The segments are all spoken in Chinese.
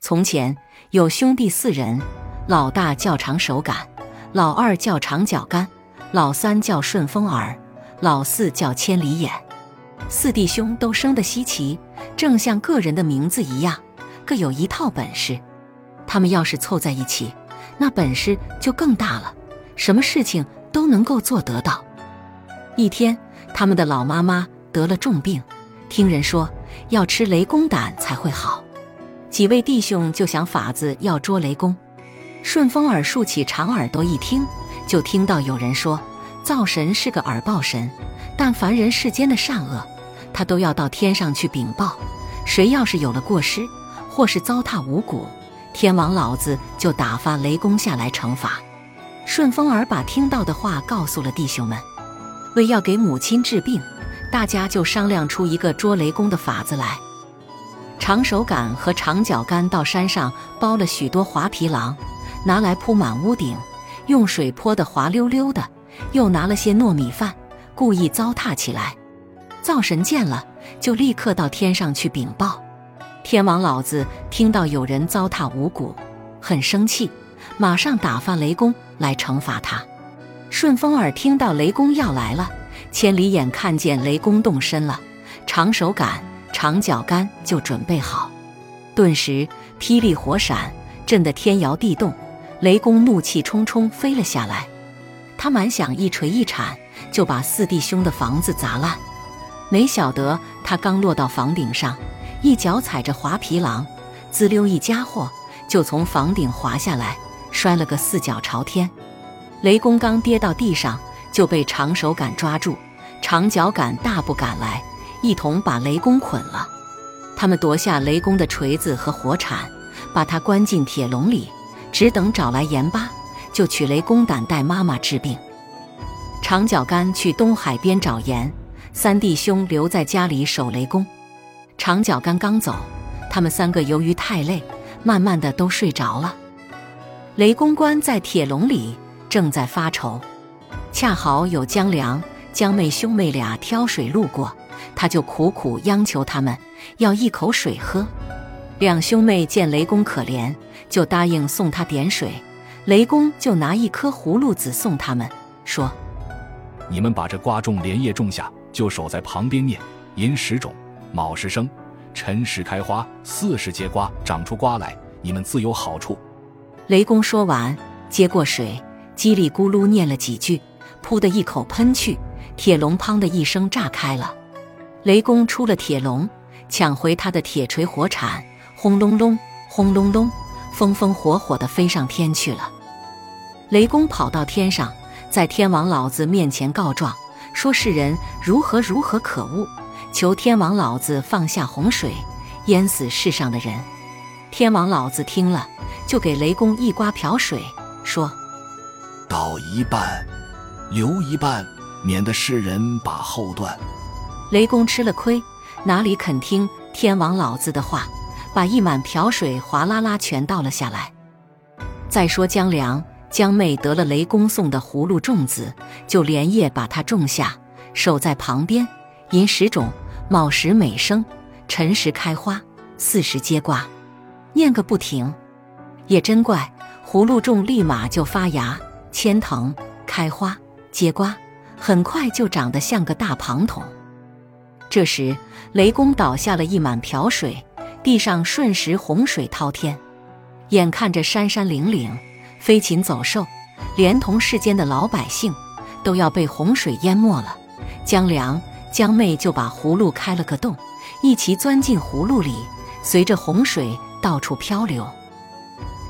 从前有兄弟四人，老大叫长手杆，老二叫长脚杆，老三叫顺风耳，老四叫千里眼。四弟兄都生得稀奇，正像个人的名字一样，各有一套本事。他们要是凑在一起，那本事就更大了，什么事情都能够做得到。一天，他们的老妈妈得了重病，听人说要吃雷公胆才会好。几位弟兄就想法子要捉雷公。顺风耳竖起长耳朵一听，就听到有人说：“灶神是个耳报神，但凡人世间的善恶，他都要到天上去禀报。谁要是有了过失，或是糟蹋五谷，天王老子就打发雷公下来惩罚。”顺风耳把听到的话告诉了弟兄们，为要给母亲治病，大家就商量出一个捉雷公的法子来。长手杆和长脚杆到山上包了许多滑皮狼，拿来铺满屋顶，用水泼得滑溜溜的。又拿了些糯米饭，故意糟蹋起来。灶神见了，就立刻到天上去禀报。天王老子听到有人糟蹋五谷，很生气，马上打发雷公来惩罚他。顺风耳听到雷公要来了，千里眼看见雷公动身了，长手杆。长脚杆就准备好，顿时霹雳火闪，震得天摇地动。雷公怒气冲冲飞了下来，他满想一锤一铲就把四弟兄的房子砸烂。没晓得他刚落到房顶上，一脚踩着滑皮狼，滋溜一家伙就从房顶滑下来，摔了个四脚朝天。雷公刚跌到地上，就被长手杆抓住，长脚杆大步赶来。一同把雷公捆了，他们夺下雷公的锤子和火铲，把他关进铁笼里，只等找来盐巴，就取雷公胆带妈妈治病。长脚杆去东海边找盐，三弟兄留在家里守雷公。长脚杆刚走，他们三个由于太累，慢慢的都睡着了。雷公关在铁笼里，正在发愁，恰好有江良、江妹兄妹俩挑水路过。他就苦苦央求他们要一口水喝，两兄妹见雷公可怜，就答应送他点水。雷公就拿一颗葫芦籽送他们，说：“你们把这瓜种连夜种下，就守在旁边念：寅时种，卯时生，辰时开花，巳时结瓜，长出瓜来，你们自有好处。”雷公说完，接过水，叽里咕噜念了几句，噗的一口喷去，铁笼砰的一声炸开了。雷公出了铁笼，抢回他的铁锤火铲，轰隆隆，轰隆隆，风风火火地飞上天去了。雷公跑到天上，在天王老子面前告状，说世人如何如何可恶，求天王老子放下洪水，淹死世上的人。天王老子听了，就给雷公一瓜瓢水，说：“倒一半，留一半，免得世人把后断。”雷公吃了亏，哪里肯听天王老子的话，把一满瓢水哗啦啦全倒了下来。再说江良、江妹得了雷公送的葫芦种子，就连夜把它种下，守在旁边。寅时种，卯时美生，辰时开花，巳时结瓜，念个不停。也真怪，葫芦种立马就发芽、牵藤、开花、结瓜，很快就长得像个大庞桶。这时，雷公倒下了一满瓢水，地上瞬时洪水滔天，眼看着山山岭岭、飞禽走兽，连同世间的老百姓，都要被洪水淹没了。江良、江妹就把葫芦开了个洞，一齐钻进葫芦里，随着洪水到处漂流。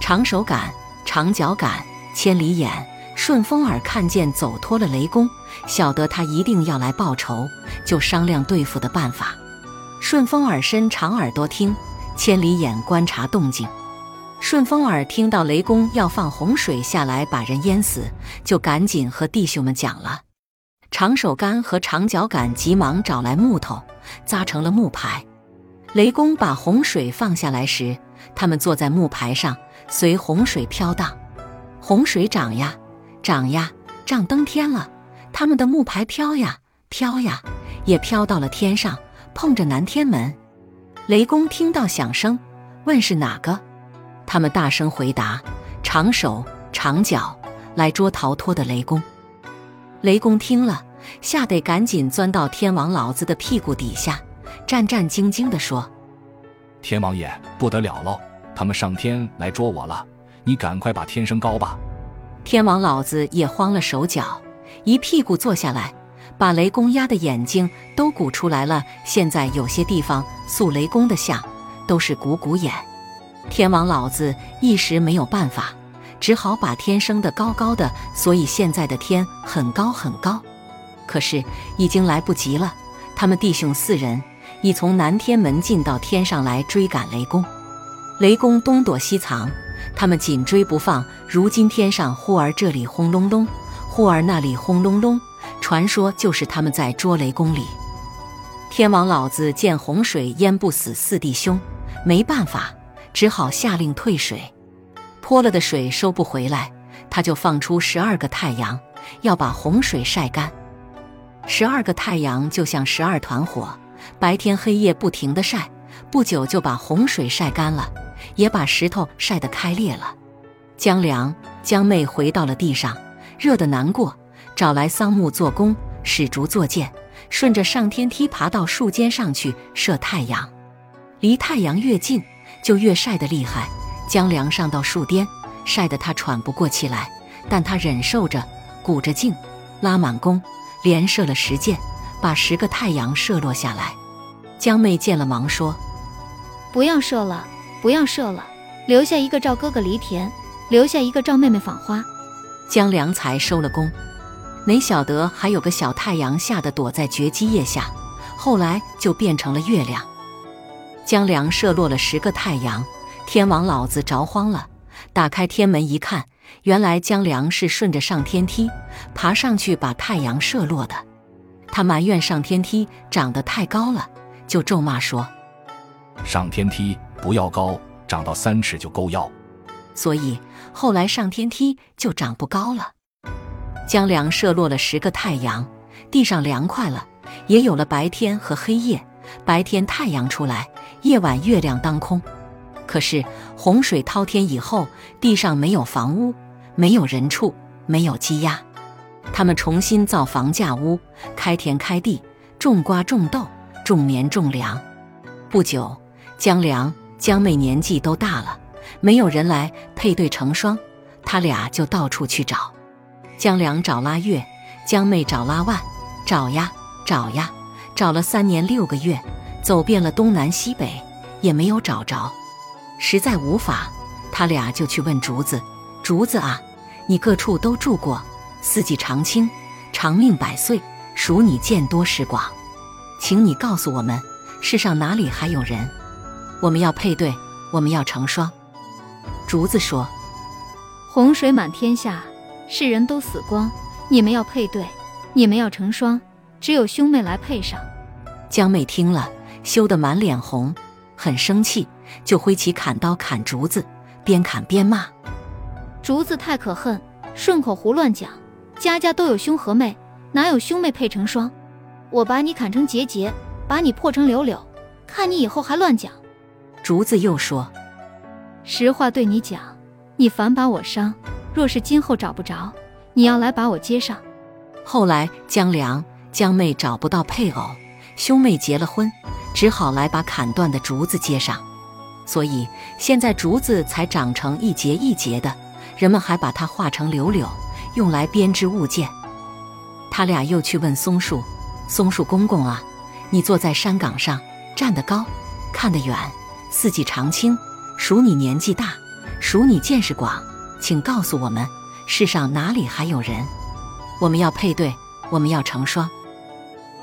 长手杆、长脚杆、千里眼、顺风耳看见走脱了雷公。晓得他一定要来报仇，就商量对付的办法。顺风耳伸长耳朵听，千里眼观察动静。顺风耳听到雷公要放洪水下来把人淹死，就赶紧和弟兄们讲了。长手杆和长脚杆急忙找来木头，扎成了木牌。雷公把洪水放下来时，他们坐在木牌上，随洪水飘荡。洪水涨呀，涨呀，涨登天了。他们的木牌飘呀飘呀，也飘到了天上，碰着南天门。雷公听到响声，问是哪个，他们大声回答：“长手长脚，来捉逃脱的雷公。”雷公听了，吓得赶紧钻到天王老子的屁股底下，战战兢兢地说：“天王爷，不得了喽！他们上天来捉我了，你赶快把天升高吧！”天王老子也慌了手脚，一屁股坐下来，把雷公压的眼睛都鼓出来了。现在有些地方塑雷公的像，都是鼓鼓眼。天王老子一时没有办法，只好把天升得高高的，所以现在的天很高很高。可是已经来不及了，他们弟兄四人已从南天门进到天上来追赶雷公。雷公东躲西藏，他们紧追不放。如今天上忽而这里轰隆隆，忽而那里轰隆隆，传说就是他们在捉雷公里。天王老子见洪水淹不死四弟兄，没办法。只好下令退水，泼了的水收不回来，他就放出十二个太阳，要把洪水晒干。十二个太阳就像十二团火，白天黑夜不停的晒，不久就把洪水晒干了，也把石头晒得开裂了。江良、江妹回到了地上，热得难过，找来桑木做弓，使竹做箭，顺着上天梯爬到树尖上去射太阳，离太阳越近。就越晒得厉害，江梁上到树巅，晒得他喘不过气来，但他忍受着，鼓着劲，拉满弓，连射了十箭，把十个太阳射落下来。江妹见了，忙说：“不要射了，不要射了，留下一个赵哥哥犁田，留下一个赵妹妹纺花。”江良才收了弓，没晓得还有个小太阳，吓得躲在绝基叶下，后来就变成了月亮。江良射落了十个太阳，天王老子着慌了，打开天门一看，原来江良是顺着上天梯爬上去把太阳射落的。他埋怨上天梯长得太高了，就咒骂说：“上天梯不要高，长到三尺就够要。”所以后来上天梯就长不高了。江良射落了十个太阳，地上凉快了，也有了白天和黑夜。白天太阳出来。夜晚月亮当空，可是洪水滔天以后，地上没有房屋，没有人畜，没有鸡鸭。他们重新造房架屋，开田开地，种瓜种豆，种棉种粮。不久，江良、江妹年纪都大了，没有人来配对成双，他俩就到处去找。江良找拉月，江妹找拉万，找呀找呀，找了三年六个月。走遍了东南西北，也没有找着，实在无法，他俩就去问竹子：“竹子啊，你各处都住过，四季常青，长命百岁，属你见多识广，请你告诉我们，世上哪里还有人？我们要配对，我们要成双。”竹子说：“洪水满天下，世人都死光，你们要配对，你们要成双，只有兄妹来配上。”江妹听了。羞得满脸红，很生气，就挥起砍刀砍竹子，边砍边骂：“竹子太可恨，顺口胡乱讲，家家都有兄和妹，哪有兄妹配成双？我把你砍成节节，把你破成柳柳，看你以后还乱讲。”竹子又说：“实话对你讲，你反把我伤，若是今后找不着，你要来把我接上。”后来江良、江妹找不到配偶，兄妹结了婚。只好来把砍断的竹子接上，所以现在竹子才长成一节一节的。人们还把它画成柳柳，用来编织物件。他俩又去问松树：“松树公公啊，你坐在山岗上，站得高，看得远，四季常青，数你年纪大，数你见识广，请告诉我们，世上哪里还有人？我们要配对，我们要成双。”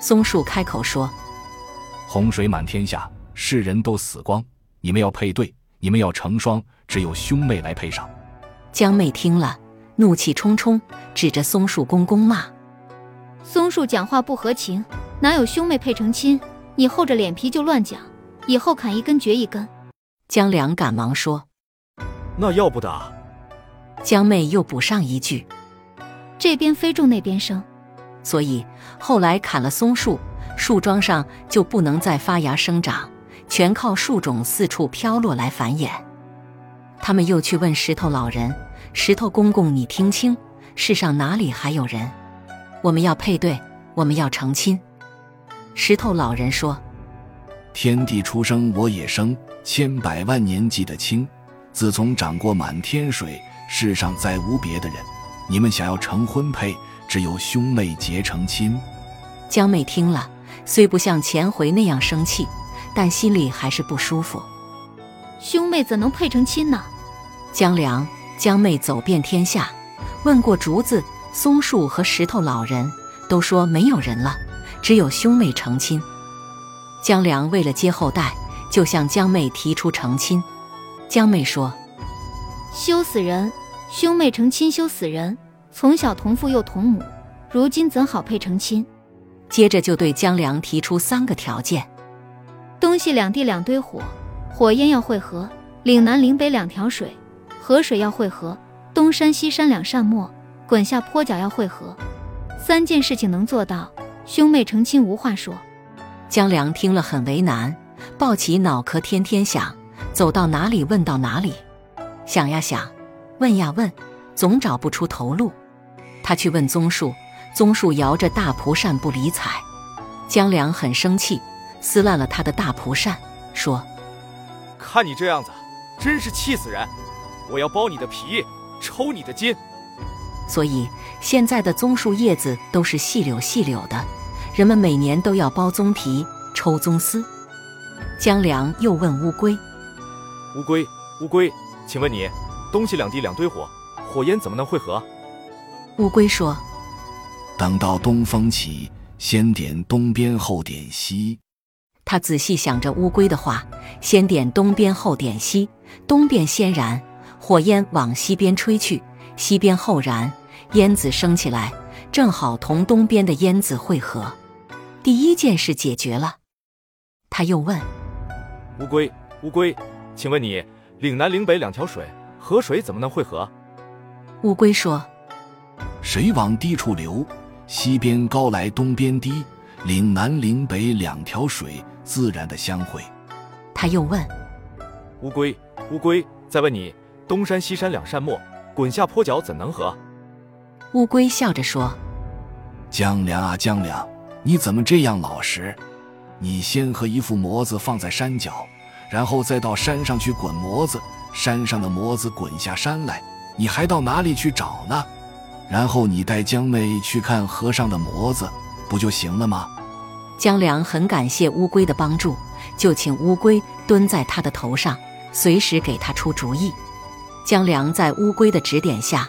松树开口说。洪水满天下，世人都死光。你们要配对，你们要成双，只有兄妹来配上。江妹听了，怒气冲冲，指着松树公公骂：“松树讲话不合情，哪有兄妹配成亲？你厚着脸皮就乱讲，以后砍一根绝一根。”江良赶忙说：“那要不得。”江妹又补上一句：“这边飞种那边生。”所以后来砍了松树。树桩上就不能再发芽生长，全靠树种四处飘落来繁衍。他们又去问石头老人：“石头公公，你听清，世上哪里还有人？我们要配对，我们要成亲。”石头老人说：“天地出生，我也生，千百万年纪的亲。自从长过满天水，世上再无别的人。你们想要成婚配，只有兄妹结成亲。”江妹听了，虽不像前回那样生气，但心里还是不舒服。兄妹怎能配成亲呢？江良、江妹走遍天下，问过竹子、松树和石头老人，都说没有人了，只有兄妹成亲。江良为了接后代，就向江妹提出成亲。江妹说：“羞死人！兄妹成亲羞死人！从小同父又同母，如今怎好配成亲？”接着就对江良提出三个条件：东西两地两堆火。火焰要汇合，岭南岭北两条水，河水要汇合，东山西山两扇墨，滚下坡脚要汇合。三件事情能做到，兄妹成亲无话说。江良听了很为难，抱起脑壳天天想，走到哪里问到哪里，想呀想，问呀问，总找不出头路。他去问棕树，棕树摇着大蒲扇不理睬。江良很生气，撕烂了他的大蒲扇，说。看你这样子，真是气死人！我要剥你的皮，抽你的筋。所以现在的棕树叶子都是细柳细柳的，人们每年都要剥棕皮、抽棕丝。江良又问乌龟：“乌龟，乌龟，请问你，东西两地两堆火，火焰怎么能汇合？”乌龟说：“等到东风起，先点东边，后点西。”他仔细想着乌龟的话，先点东边，后点西。东边先燃，火焰往西边吹去；西边后燃，烟子升起来，正好同东边的烟子汇合。第一件事解决了。他又问：“乌龟，乌龟，请问你，岭南岭北两条水，河水怎么能汇合？”乌龟说：“水往低处流，西边高来东边低，岭南岭北两条水。”自然的相会。他又问：“乌龟，乌龟，再问你，东山西山两扇墨，滚下坡脚怎能合？”乌龟笑着说：“江凉啊，江良，你怎么这样老实？你先和一副模子放在山脚，然后再到山上去滚模子，山上的模子滚下山来，你还到哪里去找呢？然后你带江妹去看河上的模子，不就行了吗？”江良很感谢乌龟的帮助，就请乌龟蹲在他的头上，随时给他出主意。江良在乌龟的指点下，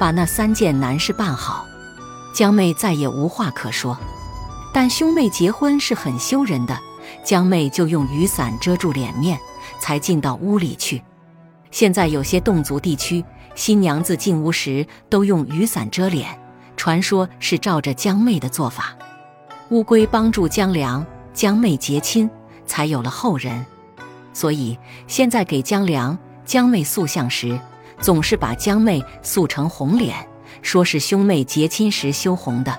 把那三件难事办好。江妹再也无话可说，但兄妹结婚是很羞人的，江妹就用雨伞遮住脸面，才进到屋里去。现在有些侗族地区，新娘子进屋时都用雨伞遮脸，传说是照着江妹的做法。乌龟帮助江良、江妹结亲，才有了后人。所以现在给江良、江妹塑像时，总是把江妹塑成红脸，说是兄妹结亲时羞红的；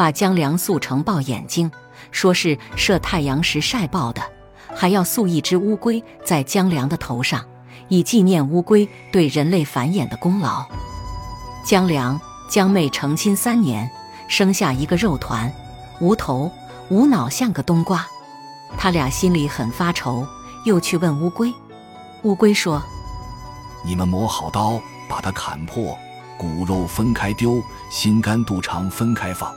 把江良塑成爆眼睛，说是射太阳时晒爆的；还要塑一只乌龟在江良的头上，以纪念乌龟对人类繁衍的功劳。江良、江妹成亲三年，生下一个肉团。无头无脑，像个冬瓜。他俩心里很发愁，又去问乌龟。乌龟说：“你们磨好刀，把它砍破，骨肉分开丢，心肝肚肠分开放。”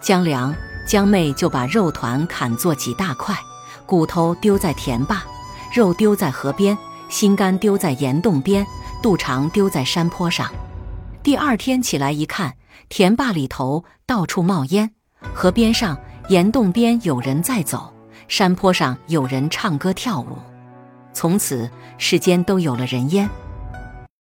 江良、江妹就把肉团砍作几大块，骨头丢在田坝，肉丢在河边，心肝丢在岩洞边，肚肠丢在山坡上。第二天起来一看，田坝里头到处冒烟。河边上、岩洞边有人在走，山坡上有人唱歌跳舞。从此世间都有了人烟。